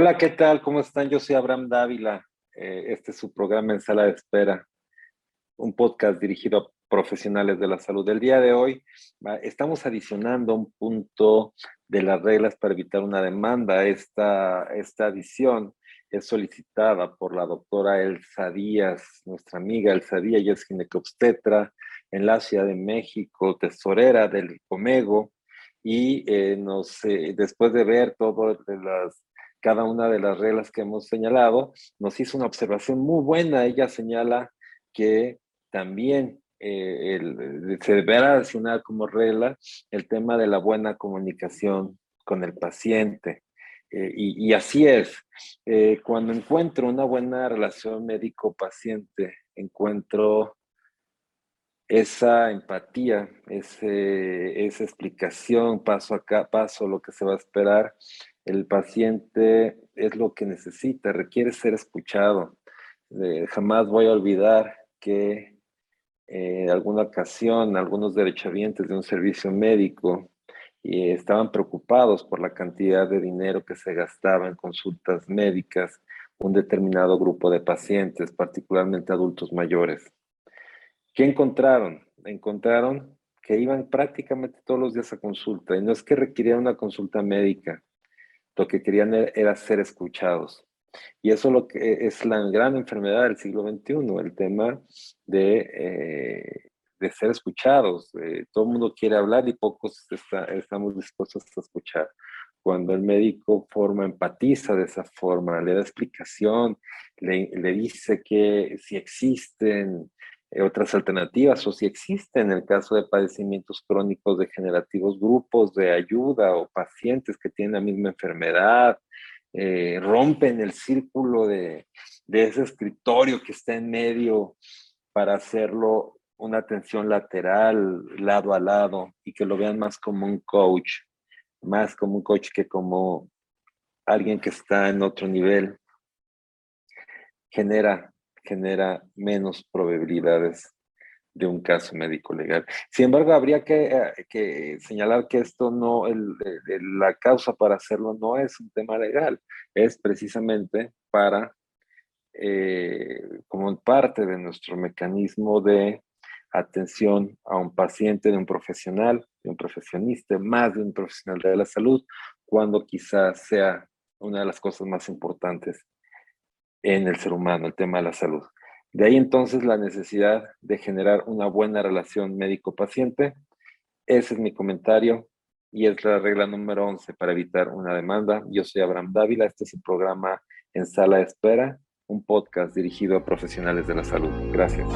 Hola, ¿qué tal? ¿Cómo están? Yo soy Abraham Dávila. Eh, este es su programa en sala de espera, un podcast dirigido a profesionales de la salud. El día de hoy estamos adicionando un punto de las reglas para evitar una demanda. Esta, esta adición es solicitada por la doctora Elsa Díaz, nuestra amiga Elsa Díaz, ella es ginecobstetra en la Ciudad de México, tesorera del Comego, y eh, nos, eh, después de ver todo de las, cada una de las reglas que hemos señalado, nos hizo una observación muy buena. Ella señala que también eh, el, se deberá adicionar como regla el tema de la buena comunicación con el paciente. y, y, así es, cuando encuentro una buena relación médico-paciente, encuentro esa empatía, ese, esa explicación paso a paso, lo que se va a esperar, el paciente es lo que necesita, requiere ser escuchado. Eh, jamás voy a olvidar que eh, en alguna ocasión algunos derechohabientes de un servicio médico y estaban preocupados por la cantidad de dinero que se gastaba en consultas médicas un determinado grupo de pacientes, particularmente adultos mayores. ¿Qué encontraron? Encontraron que iban prácticamente todos los días a consulta y no es que requirieran una consulta médica, lo que querían e-, era ser escuchados. Y eso lo que es la gran enfermedad del siglo XXI, el tema de, eh, de ser escuchados. Eh, todo el mundo quiere hablar y pocos estamos dispuestos a escuchar. Cuando el médico forma, empatiza de esa forma, le da explicación, le, le dice que si existen otras alternativas o si existen en el caso de padecimientos crónicos degenerativos grupos de ayuda o pacientes que tienen la misma enfermedad, eh, rompen el círculo de, de ese escritorio que está en medio para hacerlo una atención lateral, lado a lado, y que lo vean más como un coach, más como un coach que como alguien que está en otro nivel, genera genera menos probabilidades de un caso médico legal. Sin embargo, habría que, eh, señalar que esto no, la causa para hacerlo no es un tema legal, es precisamente para, eh, como parte de nuestro mecanismo de atención a un paciente, de un profesional, de un profesionista, más de un profesional de la salud, cuando quizás sea una de las cosas más importantes en el ser humano, el tema de la salud. De ahí entonces la necesidad de generar una buena relación médico-paciente. Ese es mi comentario y es la regla número 11 para evitar una demanda. Yo soy Abraham Dávila, este es el programa En Sala de Espera, un podcast dirigido a profesionales de la salud. Gracias.